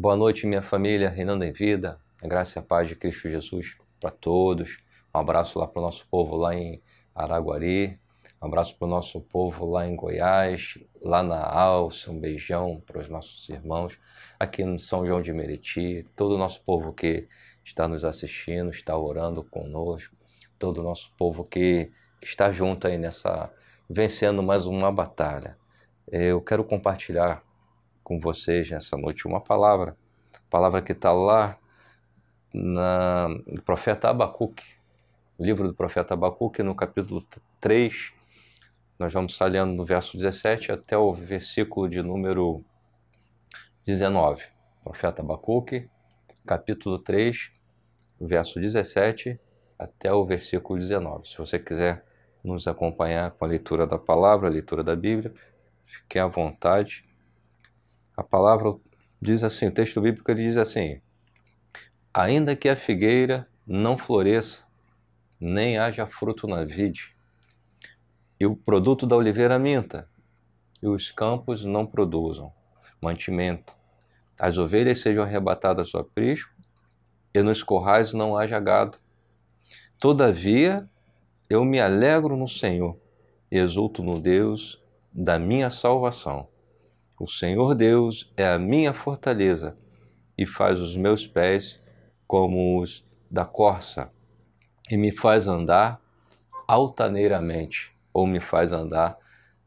Boa noite, minha família, reinando em vida. A graça e a paz de Cristo Jesus para todos. Um abraço lá para o nosso povo lá em Araguari. Um abraço para o nosso povo lá em Goiás, lá na Alça. Um beijão para os nossos irmãos aqui no São João de Meriti. Todo o nosso povo que está nos assistindo, está orando conosco. Todo o nosso povo que está junto aí nessa, vencendo mais uma batalha. Eu quero compartilhar com vocês nessa noite uma palavra, palavra que está lá na, no profeta Abacuque, livro do profeta Abacuque, no capítulo 3, nós vamos estar lendo no verso 17 até o versículo de número 19. Profeta Abacuque, capítulo 3, verso 17 até o versículo 19. Se você quiser nos acompanhar com a leitura da palavra, a leitura da Bíblia, fique à vontade. A palavra diz assim, o texto bíblico ele diz assim: Ainda que a figueira não floresça, nem haja fruto na vide, e o produto da oliveira minta, e os campos não produzam mantimento, as ovelhas sejam arrebatadas do aprisco, e nos corrais não haja gado. Todavia, eu me alegro no Senhor, e exulto no Deus da minha salvação. O Senhor Deus é a minha fortaleza e faz os meus pés como os da corça e me faz andar altaneiramente ou me faz andar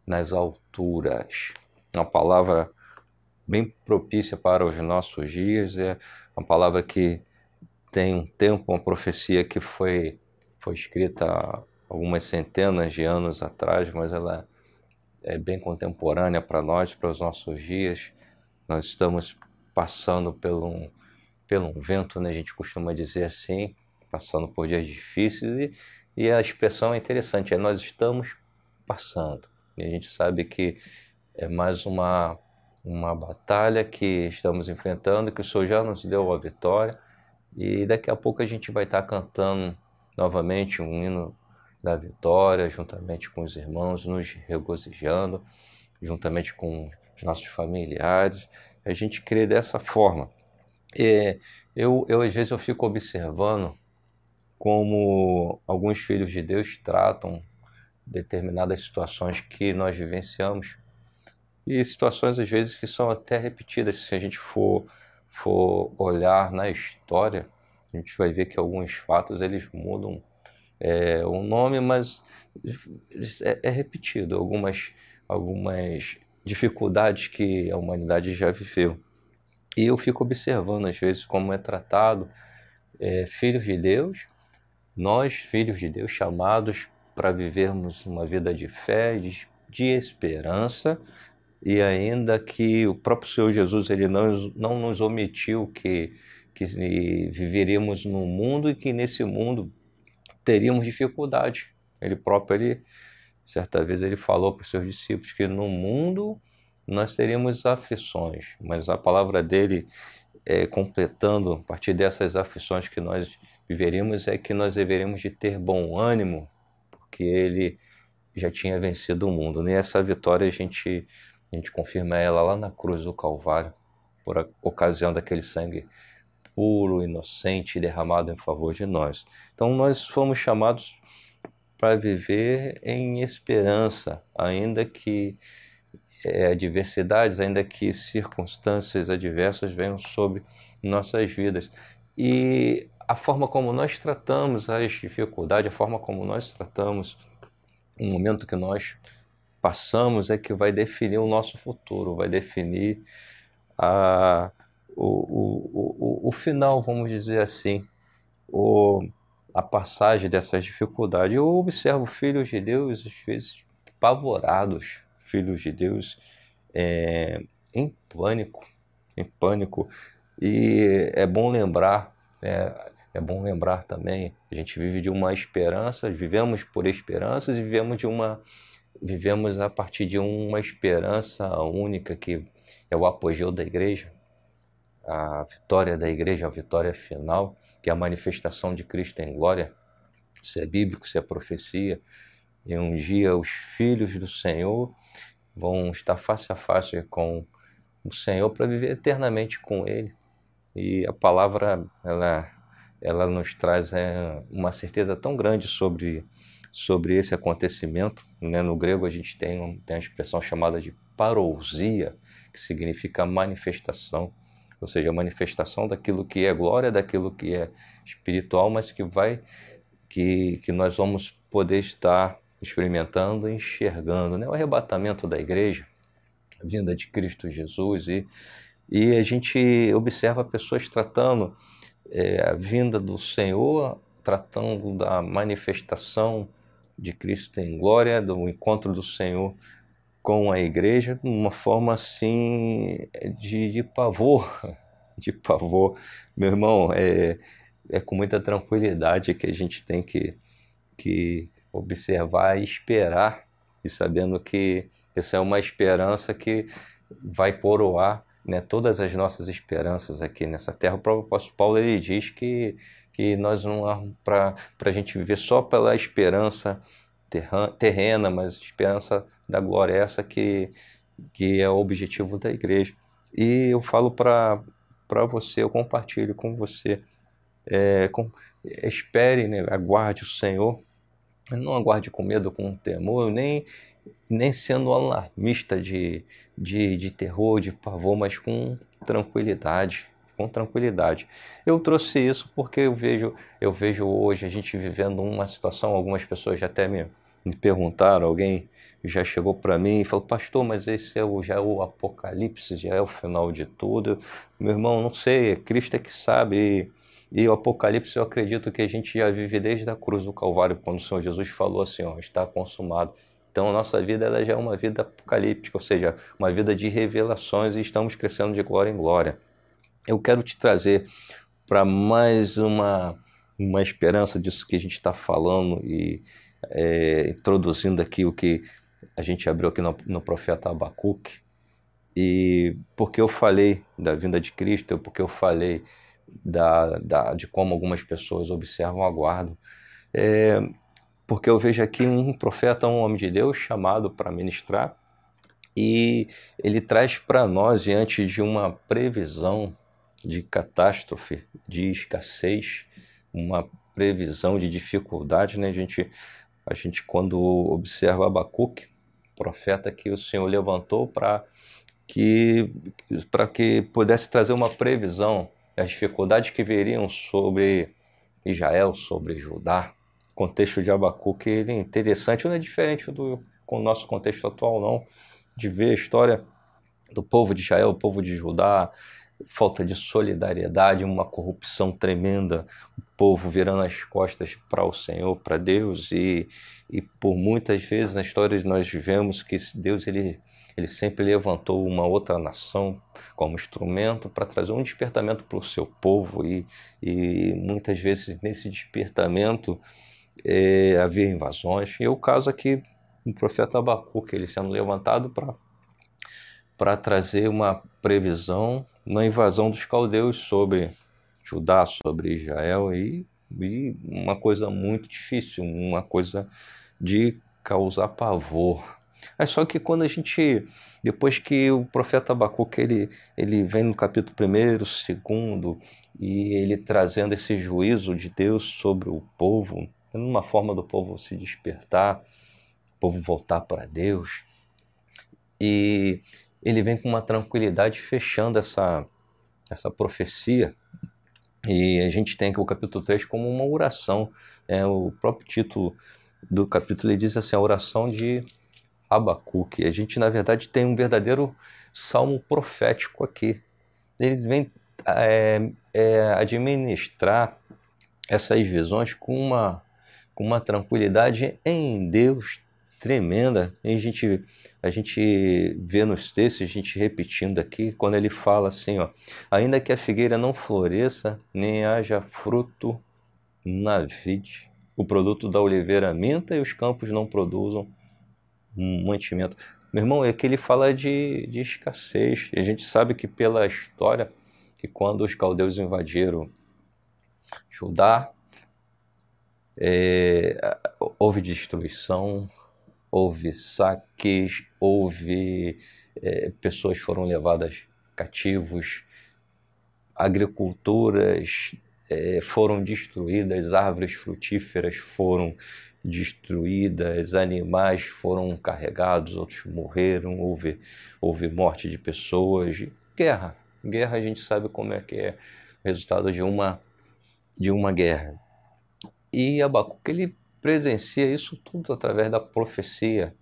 nas alturas. Uma palavra bem propícia para os nossos dias, é uma palavra que tem um tempo, uma profecia que foi, foi escrita algumas centenas de anos atrás, mas ela é bem contemporânea para nós, para os nossos dias. Nós estamos passando pelo um, pelo um vento, né? a gente costuma dizer assim, passando por dias difíceis, e, e a expressão é interessante, é nós estamos passando. E a gente sabe que é mais uma, uma batalha que estamos enfrentando, que o Senhor já nos deu a vitória, e daqui a pouco a gente vai estar cantando novamente um hino da vitória, juntamente com os irmãos, nos regozijando, juntamente com os nossos familiares. A gente crê dessa forma. E eu, eu, às vezes, eu fico observando como alguns filhos de Deus tratam determinadas situações que nós vivenciamos e situações às vezes que são até repetidas se a gente for for olhar na história a gente vai ver que alguns fatos eles mudam é, um nome, mas é, é repetido algumas, algumas dificuldades que a humanidade já viveu. E eu fico observando às vezes como é tratado é, filhos de Deus, nós, filhos de Deus, chamados para vivermos uma vida de fé, de, de esperança, e ainda que o próprio Senhor Jesus ele não, não nos omitiu que, que viveríamos no mundo e que nesse mundo teríamos dificuldade. Ele próprio, ele, certa vez, ele falou para os seus discípulos que no mundo nós teríamos aflições, mas a palavra dele, é, completando a partir dessas aflições que nós viveríamos, é que nós deveríamos de ter bom ânimo, porque ele já tinha vencido o mundo. E essa vitória a gente, a gente confirma ela lá na cruz do Calvário, por ocasião daquele sangue puro, inocente, derramado em favor de nós. Então nós fomos chamados para viver em esperança, ainda que é, adversidades, ainda que circunstâncias adversas venham sobre nossas vidas. E a forma como nós tratamos as dificuldades, a forma como nós tratamos o momento que nós passamos é que vai definir o nosso futuro, vai definir a, o, o, o, o final, vamos dizer assim, o, a passagem dessas dificuldades. Eu observo filhos de Deus, às vezes, pavorados, filhos de Deus é, em pânico, em pânico. E é bom lembrar, é, é bom lembrar também, a gente vive de uma esperança, vivemos por esperanças e vivemos de uma vivemos a partir de uma esperança única que é o apogeu da igreja, a vitória da igreja, a vitória final, que é a manifestação de Cristo em glória. Se é bíblico, se é profecia. E um dia os filhos do Senhor vão estar face a face com o Senhor para viver eternamente com Ele. E a palavra, ela, ela nos traz é, uma certeza tão grande sobre, sobre esse acontecimento. Né? No grego a gente tem, tem a expressão chamada de parousia, que significa manifestação, ou seja, a manifestação daquilo que é glória, daquilo que é espiritual, mas que vai que, que nós vamos poder estar experimentando, enxergando, né? O arrebatamento da igreja, a vinda de Cristo Jesus e e a gente observa pessoas tratando é, a vinda do Senhor, tratando da manifestação de Cristo em glória, do encontro do Senhor com a igreja, de uma forma assim de, de pavor, de pavor. Meu irmão, é, é com muita tranquilidade que a gente tem que, que observar e esperar, e sabendo que essa é uma esperança que vai coroar né, todas as nossas esperanças aqui nessa terra. O próprio apóstolo Paulo ele diz que, que nós não para a gente viver só pela esperança terrena, mas esperança da glória, essa que, que é o objetivo da igreja. E eu falo para você, eu compartilho com você. É, com, espere, né, aguarde o Senhor, não aguarde com medo, com temor, nem nem sendo alarmista de, de, de terror, de pavor, mas com tranquilidade, com tranquilidade. Eu trouxe isso porque eu vejo, eu vejo hoje a gente vivendo uma situação, algumas pessoas já até me, me perguntaram, alguém já chegou para mim e falou, pastor, mas esse é o, já é o apocalipse, já é o final de tudo. Meu irmão, não sei, é Cristo é que sabe. E, e o apocalipse eu acredito que a gente já vive desde a cruz do Calvário, quando o Senhor Jesus falou assim, ó, está consumado. Então, a nossa vida ela já é uma vida apocalíptica, ou seja, uma vida de revelações e estamos crescendo de glória em glória. Eu quero te trazer para mais uma, uma esperança disso que a gente está falando e é, introduzindo aqui o que a gente abriu aqui no, no profeta Abacuque. E porque eu falei da vinda de Cristo, porque eu falei da, da, de como algumas pessoas observam a guarda. É, porque eu vejo aqui um profeta, um homem de Deus chamado para ministrar, e ele traz para nós, diante de uma previsão de catástrofe, de escassez, uma previsão de dificuldade, né? A gente, a gente quando observa Abacuque, profeta que o Senhor levantou para que que pudesse trazer uma previsão das dificuldades que viriam sobre Israel, sobre Judá, contexto de Abacuque ele é interessante, não é diferente do com o nosso contexto atual não, de ver a história do povo de Israel, o povo de Judá, falta de solidariedade, uma corrupção tremenda, o povo virando as costas para o Senhor, para Deus e, e por muitas vezes na história nós vivemos que Deus ele ele sempre levantou uma outra nação como instrumento para trazer um despertamento para o seu povo e, e muitas vezes nesse despertamento é, havia invasões. E o caso aqui do profeta Abacuque, ele sendo levantado para trazer uma previsão na invasão dos caldeus sobre Judá, sobre Israel e, e uma coisa muito difícil, uma coisa de causar pavor. É só que quando a gente, depois que o profeta Abacuque ele, ele vem no capítulo 1, segundo, e ele trazendo esse juízo de Deus sobre o povo, numa forma do povo se despertar, o povo voltar para Deus. E ele vem com uma tranquilidade fechando essa, essa profecia. E a gente tem aqui o capítulo 3 como uma oração. É, o próprio título do capítulo ele diz assim, a oração de Abacuque. A gente, na verdade, tem um verdadeiro salmo profético aqui. Ele vem é, é, administrar essas visões com uma com uma tranquilidade em Deus tremenda. E a gente, a gente vê nos textos, a gente repetindo aqui, quando ele fala assim, ó, ainda que a figueira não floresça, nem haja fruto na vide, o produto da oliveira minta e os campos não produzam mantimento. Meu irmão, é que ele fala de, de escassez. A gente sabe que pela história, que quando os caldeus invadiram Judá, é, houve destruição, houve saques, houve é, pessoas foram levadas cativos, agriculturas é, foram destruídas, árvores frutíferas foram destruídas, animais foram carregados, outros morreram, houve, houve morte de pessoas, guerra. Guerra a gente sabe como é que é o resultado de uma, de uma guerra. E Abacuque ele presencia isso tudo através da profecia,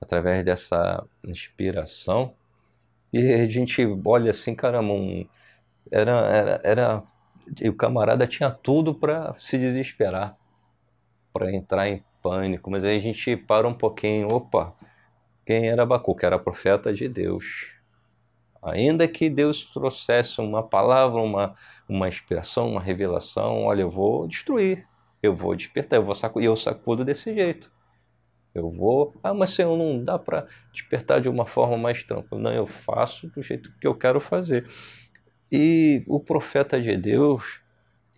através dessa inspiração. E a gente olha assim, caramba, um, era, era, era, o camarada tinha tudo para se desesperar, para entrar em pânico, mas aí a gente para um pouquinho, opa, quem era Abacuque? Era profeta de Deus. Ainda que Deus trouxesse uma palavra, uma, uma inspiração, uma revelação, olha, eu vou destruir, eu vou despertar, eu vou sacudir, eu sacudo desse jeito. Eu vou, ah, mas Senhor, não dá para despertar de uma forma mais tranquila. Não, eu faço do jeito que eu quero fazer. E o profeta de Deus,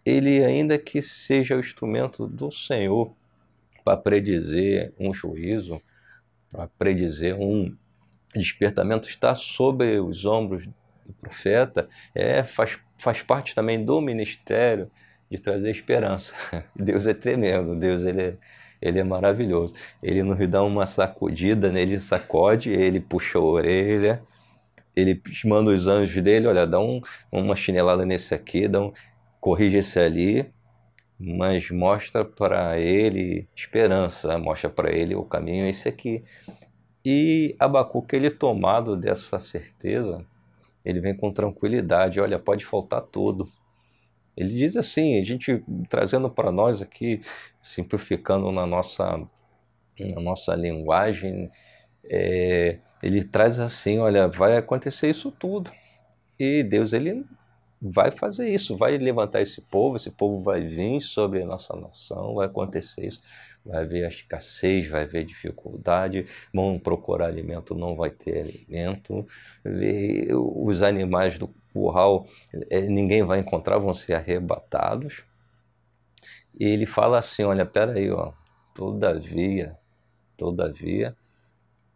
ele ainda que seja o instrumento do Senhor para predizer um juízo, para predizer um despertamento, está sobre os ombros do profeta, é, faz, faz parte também do ministério de trazer esperança. Deus é tremendo, Deus ele é, ele é maravilhoso. Ele nos dá uma sacudida, ele sacode, ele puxa a orelha, ele manda os anjos dele, olha, dá um, uma chinelada nesse aqui, dá um, corrige esse ali, mas mostra para ele esperança, mostra para ele o caminho esse aqui. E Abacuque, ele tomado dessa certeza, ele vem com tranquilidade, olha, pode faltar tudo, ele diz assim, a gente trazendo para nós aqui, simplificando na nossa, na nossa linguagem, é, ele traz assim, olha, vai acontecer isso tudo. E Deus, ele vai fazer isso, vai levantar esse povo, esse povo vai vir sobre a nossa nação, vai acontecer isso, vai haver escassez, vai haver dificuldade, vão procurar alimento, não vai ter alimento, os animais do curral é, ninguém vai encontrar, vão ser arrebatados. E ele fala assim, olha, peraí, ó, todavia, todavia,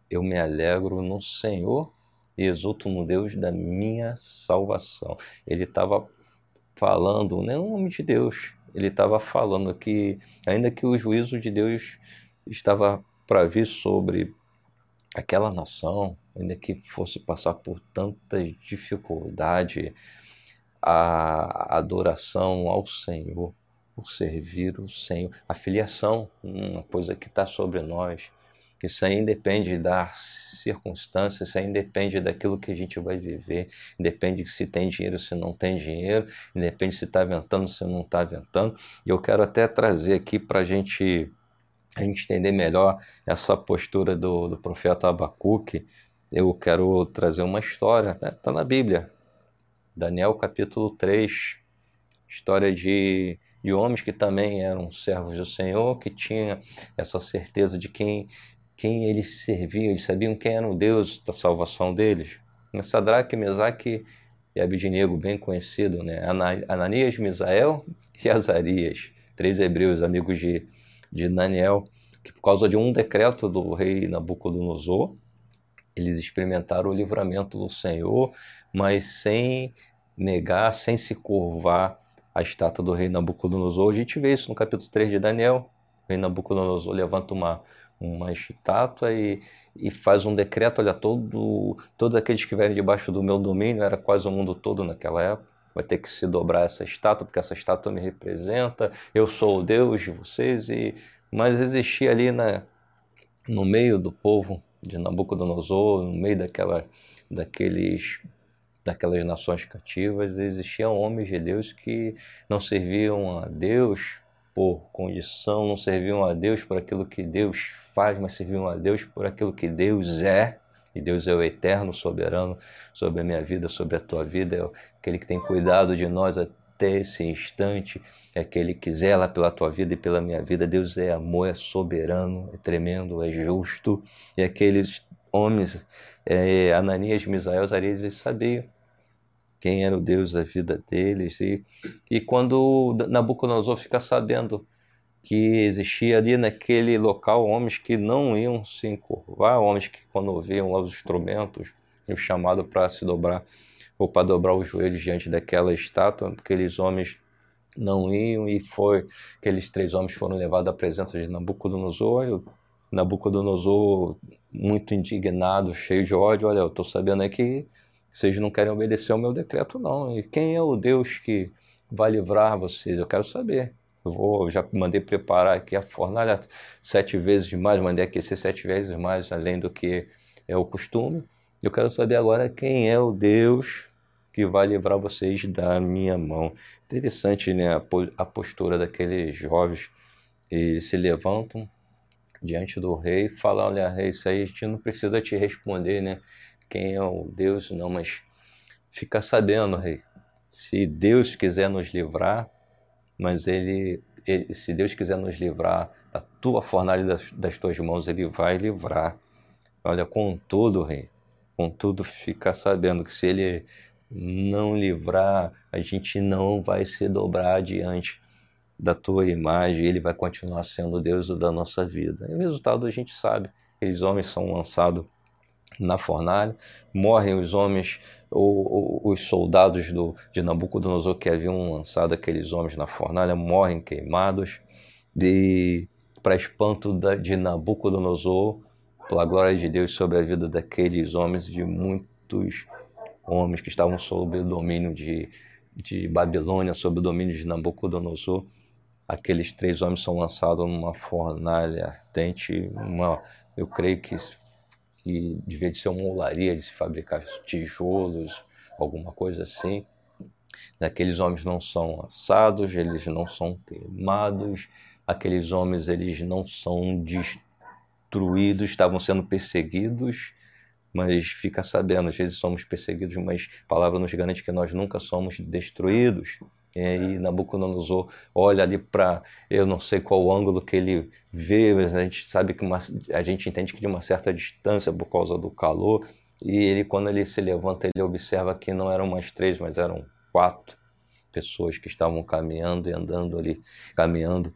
eu me alegro no Senhor e exulto no Deus da minha salvação. Ele estava falando, não é nome de Deus, ele estava falando que, ainda que o juízo de Deus estava para vir sobre aquela nação, ainda que fosse passar por tanta dificuldade, a adoração ao Senhor, o servir o Senhor, a filiação, uma coisa que está sobre nós, isso aí independe das circunstâncias, isso aí independe daquilo que a gente vai viver, independe se tem dinheiro, se não tem dinheiro, independe se está ventando, se não está ventando. E eu quero até trazer aqui para a gente a gente entender melhor essa postura do, do profeta Abacuque, eu quero trazer uma história, está né? Na Bíblia, Daniel capítulo 3, história de, de homens que também eram servos do Senhor, que tinham essa certeza de quem quem eles serviam, eles sabiam quem era o Deus da salvação deles. Sadraque, Mesaque e Abidinego, bem conhecido, né? Ananias, Misael e Azarias, três hebreus amigos de, de Daniel, que por causa de um decreto do rei Nabucodonosor, eles experimentaram o livramento do Senhor, mas sem negar, sem se curvar a estátua do rei Nabucodonosor. A gente vê isso no capítulo 3 de Daniel. O rei Nabucodonosor levanta uma, uma estátua e, e faz um decreto, olha, todo, todos aqueles que vierem debaixo do meu domínio, era quase o mundo todo naquela época, vai ter que se dobrar essa estátua, porque essa estátua me representa, eu sou o Deus de vocês, e mas existia ali na, no meio do povo de Nabucodonosor, no meio daquela, daqueles daquelas nações cativas, existiam homens de Deus que não serviam a Deus por condição, não serviam a Deus por aquilo que Deus faz, mas serviam a Deus por aquilo que Deus é. E Deus é o eterno soberano sobre a minha vida, sobre a tua vida, é aquele que tem cuidado de nós até esse instante, é que zela pela tua vida e pela minha vida. Deus é amor, é soberano, é tremendo, é justo. E aqueles homens, é, Ananias, Misael, Azarias, eles sabiam quem era o Deus da vida deles. E, e quando Nabucodonosor fica sabendo que existia ali naquele local homens que não iam se encurvar, homens que quando ouviam lá os instrumentos, o chamado para se dobrar ou para dobrar os joelhos diante daquela estátua, aqueles homens não iam e foi aqueles três homens foram levados à presença de Nabucodonosor. Nabucodonosor muito indignado, cheio de ódio, olha, eu estou sabendo aqui que vocês não querem obedecer ao meu decreto não. E quem é o Deus que vai livrar vocês? Eu quero saber. Eu vou, já mandei preparar aqui a fornalha sete vezes mais, mandei aquecer sete vezes mais, além do que é o costume. Eu quero saber agora quem é o Deus que vai livrar vocês da minha mão. Interessante, né? A postura daqueles jovens. Eles se levantam diante do rei e falam: Olha, rei, isso aí a gente não precisa te responder, né? Quem é o Deus, não, mas fica sabendo, rei. Se Deus quiser nos livrar, mas ele, ele se Deus quiser nos livrar da tua fornalha das, das tuas mãos, ele vai livrar. Olha, contudo, rei, contudo, fica sabendo que se ele não livrar, a gente não vai se dobrar diante da tua imagem, ele vai continuar sendo Deus da nossa vida. E o resultado a gente sabe, aqueles homens são lançados na fornalha, morrem os homens, ou, os soldados do, de Nabucodonosor que haviam lançado aqueles homens na fornalha, morrem queimados, e para espanto de Nabucodonosor, pela glória de Deus sobre a vida daqueles homens, de muitos homens que estavam sob o domínio de, de Babilônia, sob o domínio de Nabucodonosor. Aqueles três homens são lançados numa fornalha ardente, uma, eu creio que, que devia de ser uma olaria de se fabricar tijolos, alguma coisa assim. Aqueles homens não são assados, eles não são queimados, aqueles homens eles não são destruídos, estavam sendo perseguidos, mas fica sabendo, às vezes somos perseguidos, mas a palavra nos garante que nós nunca somos destruídos. E aí Nabucodonosor olha ali para, eu não sei qual ângulo que ele vê, mas a gente sabe que uma, a gente entende que de uma certa distância por causa do calor, e ele quando ele se levanta, ele observa que não eram mais três, mas eram quatro pessoas que estavam caminhando e andando ali, caminhando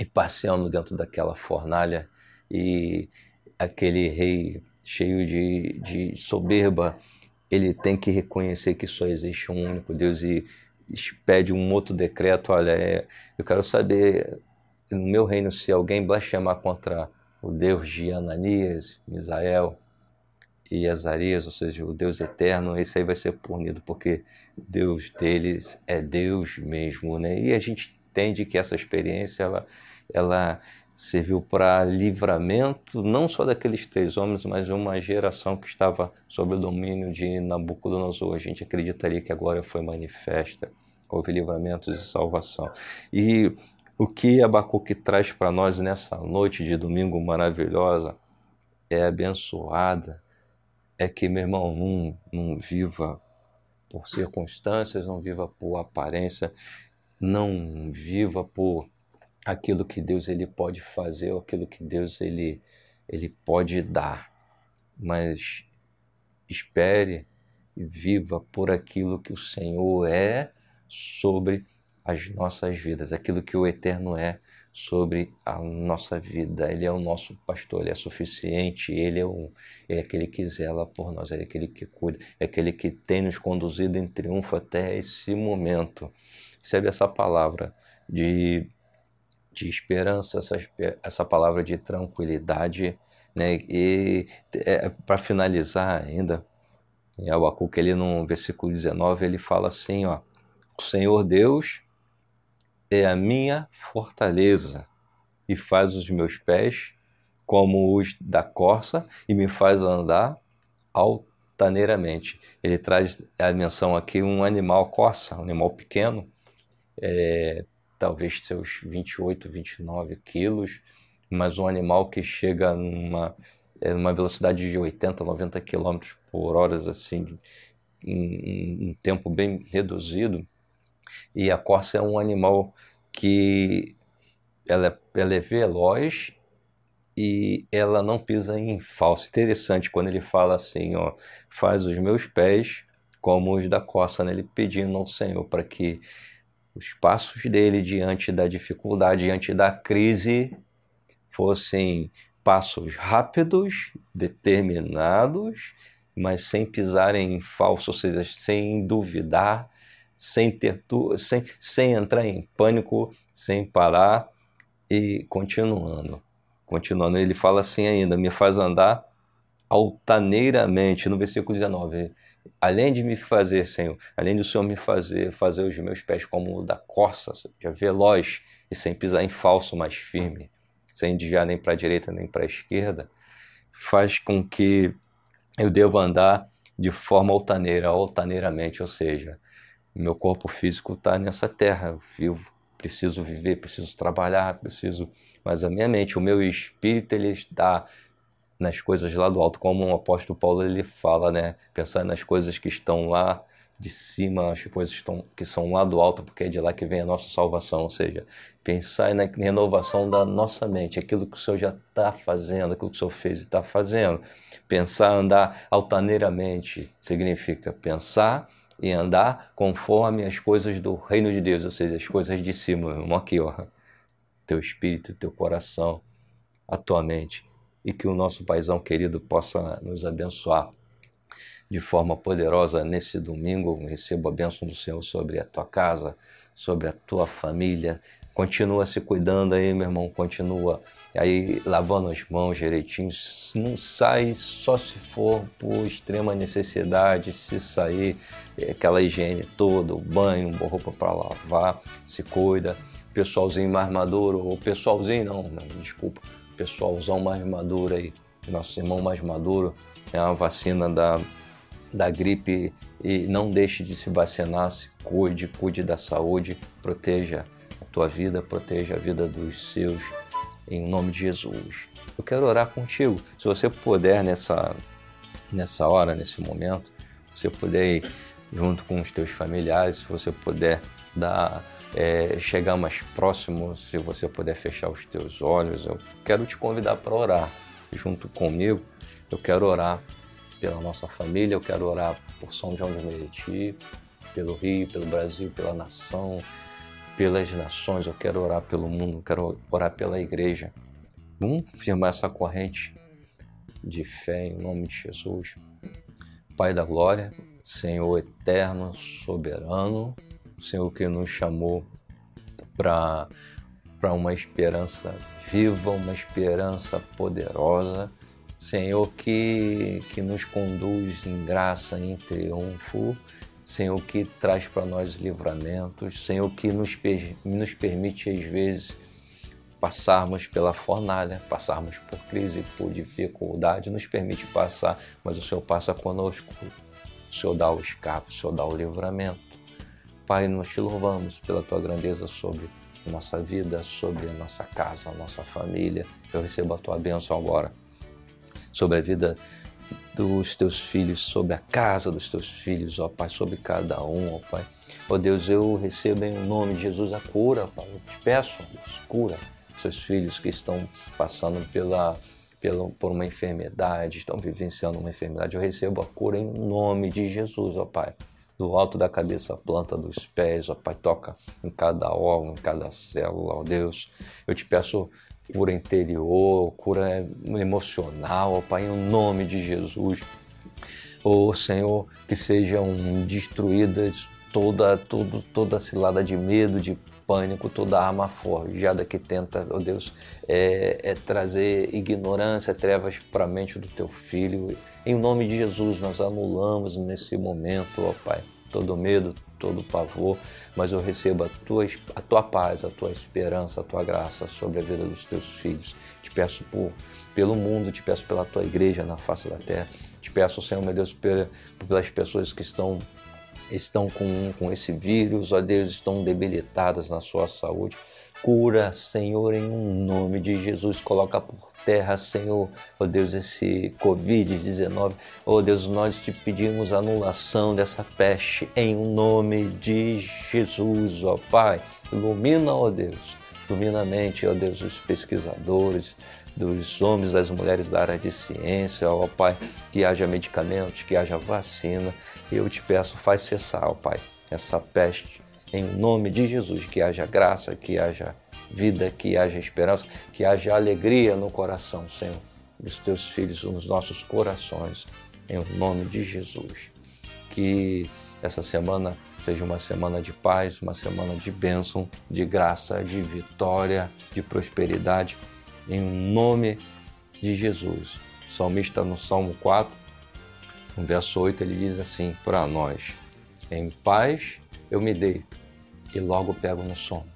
e passeando dentro daquela fornalha, e aquele rei cheio de, de soberba, ele tem que reconhecer que só existe um único Deus e pede um outro decreto. Olha, é, eu quero saber no meu reino se alguém blasfemar contra o Deus de Ananias, Misael e Azarias, ou seja, o Deus eterno, esse aí vai ser punido, porque Deus deles é Deus mesmo, né? E a gente entende que essa experiência, ela, ela serviu para livramento não só daqueles três homens, mas de uma geração que estava sob o domínio de Nabucodonosor. A gente acreditaria que a glória foi manifesta, houve livramentos e salvação. E o que Abacuque traz para nós nessa noite de domingo maravilhosa é abençoada, é que, meu irmão, não, não viva por circunstâncias, não viva por aparência, não viva por aquilo que Deus ele pode fazer, ou aquilo que Deus ele, ele pode dar. Mas espere e viva por aquilo que o Senhor é sobre as nossas vidas, aquilo que o Eterno é sobre a nossa vida. Ele é o nosso pastor, ele é suficiente, ele é, o, é aquele que zela por nós, é aquele que cuida, é aquele que tem nos conduzido em triunfo até esse momento. Recebe essa palavra de de esperança, essa, essa palavra de tranquilidade. Né? E é, para finalizar ainda, em Abacuque, ele no versículo 19, ele fala assim, ó, o Senhor Deus é a minha fortaleza e faz os meus pés como os da corça e me faz andar altaneiramente. Ele traz a menção aqui um animal corça, um animal pequeno, é, talvez seus 28, 29 quilos, mas um animal que chega numa, é, numa velocidade de 80, 90 km por hora, assim, em um tempo bem reduzido. E a corça é um animal que ela é, ela é veloz e ela não pisa em falso. Interessante quando ele fala assim, ó, faz os meus pés como os da corça, né? ele pedindo ao Senhor para que os passos dele diante da dificuldade, diante da crise, fossem passos rápidos, determinados mas sem pisar em falso, ou seja, sem duvidar, sem, ter tu, sem, sem entrar em pânico, sem parar e continuando. Continuando, ele fala assim ainda: me faz andar altaneiramente, no versículo 19. Além de me fazer, Senhor, além do Senhor me fazer fazer os meus pés como o da corça, seja, veloz e sem pisar em falso, mas firme, sem desviar nem para a direita nem para a esquerda, faz com que eu devo andar de forma altaneira, altaneiramente, ou seja, meu corpo físico está nessa terra, eu vivo, preciso viver, preciso trabalhar, preciso, mas a minha mente, o meu espírito, ele está nas coisas lá do alto, como o apóstolo Paulo ele fala, né? Pensar nas coisas que estão lá de cima, as coisas estão, que são lá do alto, porque é de lá que vem a nossa salvação. Ou seja, pensar na renovação da nossa mente, aquilo que o Senhor já está fazendo, aquilo que o Senhor fez e está fazendo. Pensar, andar altaneiramente, significa pensar e andar conforme as coisas do reino de Deus, ou seja, as coisas de cima, irmão, aqui, ó. Teu espírito, teu coração, a tua mente e que o nosso paizão querido possa nos abençoar de forma poderosa nesse domingo. Recebo a bênção do Senhor sobre a tua casa, sobre a tua família. Continua se cuidando aí, meu irmão. Continua aí lavando as mãos direitinho. Não sai só se for por extrema necessidade. Se sair, é aquela higiene toda, banho, roupa para lavar, se cuida. Pessoalzinho mais maduro, ou pessoalzinho não, não desculpa pessoalzão mais maduro aí, nosso irmão mais maduro, é uma vacina da, da gripe e não deixe de se vacinar, se cuide, cuide da saúde, proteja a tua vida, proteja a vida dos seus, em nome de Jesus. Eu quero orar contigo. Se você puder nessa, nessa hora, nesse momento, você puder ir junto com os teus familiares, se você puder dar é, chegar mais próximo, se você puder fechar os teus olhos, eu quero te convidar para orar junto comigo. Eu quero orar pela nossa família, eu quero orar por São João de Meriti, pelo Rio, pelo Brasil, pela nação, pelas nações, eu quero orar pelo mundo, eu quero orar pela igreja. Vamos firmar essa corrente de fé em nome de Jesus. Pai da glória, Senhor eterno, soberano, Senhor que nos chamou para uma esperança viva, uma esperança poderosa. Senhor que, que nos conduz em graça, em triunfo. Senhor que traz para nós livramentos. Senhor que nos, nos permite, às vezes, passarmos pela fornalha, passarmos por crise, por dificuldade, nos permite passar, mas o Senhor passa conosco. O Senhor dá o escape, o Senhor dá o livramento. Pai, nós te louvamos pela tua grandeza sobre nossa vida, sobre a nossa casa, a nossa família. Eu recebo a tua bênção agora sobre a vida dos teus filhos, sobre a casa dos teus filhos, ó Pai, sobre cada um, ó Pai. Ó Deus, eu recebo em nome de Jesus a cura, Pai. Eu te peço, Deus, cura seus filhos que estão passando pela, pela, por uma enfermidade, estão vivenciando uma enfermidade. Eu recebo a cura em nome de Jesus, ó Pai do alto da cabeça à planta dos pés, ó Pai, toca em cada órgão, em cada célula, ó Deus. Eu te peço cura interior, cura emocional, ó Pai, em nome de Jesus. Ó Senhor, que sejam destruídas toda, toda, toda cilada de medo, de pânico, toda arma forjada que tenta, ó Deus, é, é trazer ignorância, trevas para a mente do teu filho em nome de Jesus, nós anulamos nesse momento, ó Pai, todo medo, todo pavor, mas eu recebo a tua, a tua paz, a tua esperança, a tua graça sobre a vida dos teus filhos. Te peço por, pelo mundo, te peço pela tua igreja na face da terra. Te peço, Senhor, meu Deus, pelas pessoas que estão estão com, com esse vírus, ó Deus, estão debilitadas na sua saúde. Cura, Senhor, em um nome de Jesus. Coloca por terra, Senhor, ó Deus, esse Covid-19. Ó Deus, nós te pedimos anulação dessa peste em um nome de Jesus, ó Pai. Ilumina, ó Deus, ilumina a mente, ó Deus, os pesquisadores, dos homens, das mulheres da área de ciência, ó Pai, que haja medicamentos, que haja vacina. Eu te peço, faz cessar, ó Pai, essa peste em nome de Jesus, que haja graça, que haja vida, que haja esperança, que haja alegria no coração, Senhor, dos teus filhos, nos nossos corações. em nome de Jesus. Que essa semana seja uma semana de paz, uma semana de bênção, de graça, de vitória, de prosperidade, em nome de Jesus. O salmista no Salmo 4, no verso 8, ele diz assim para nós: Em paz eu me deito e logo pego no sono,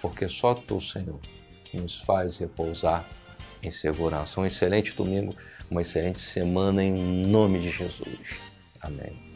porque só tu, Senhor, nos faz repousar em segurança. Um excelente domingo, uma excelente semana em nome de Jesus. Amém.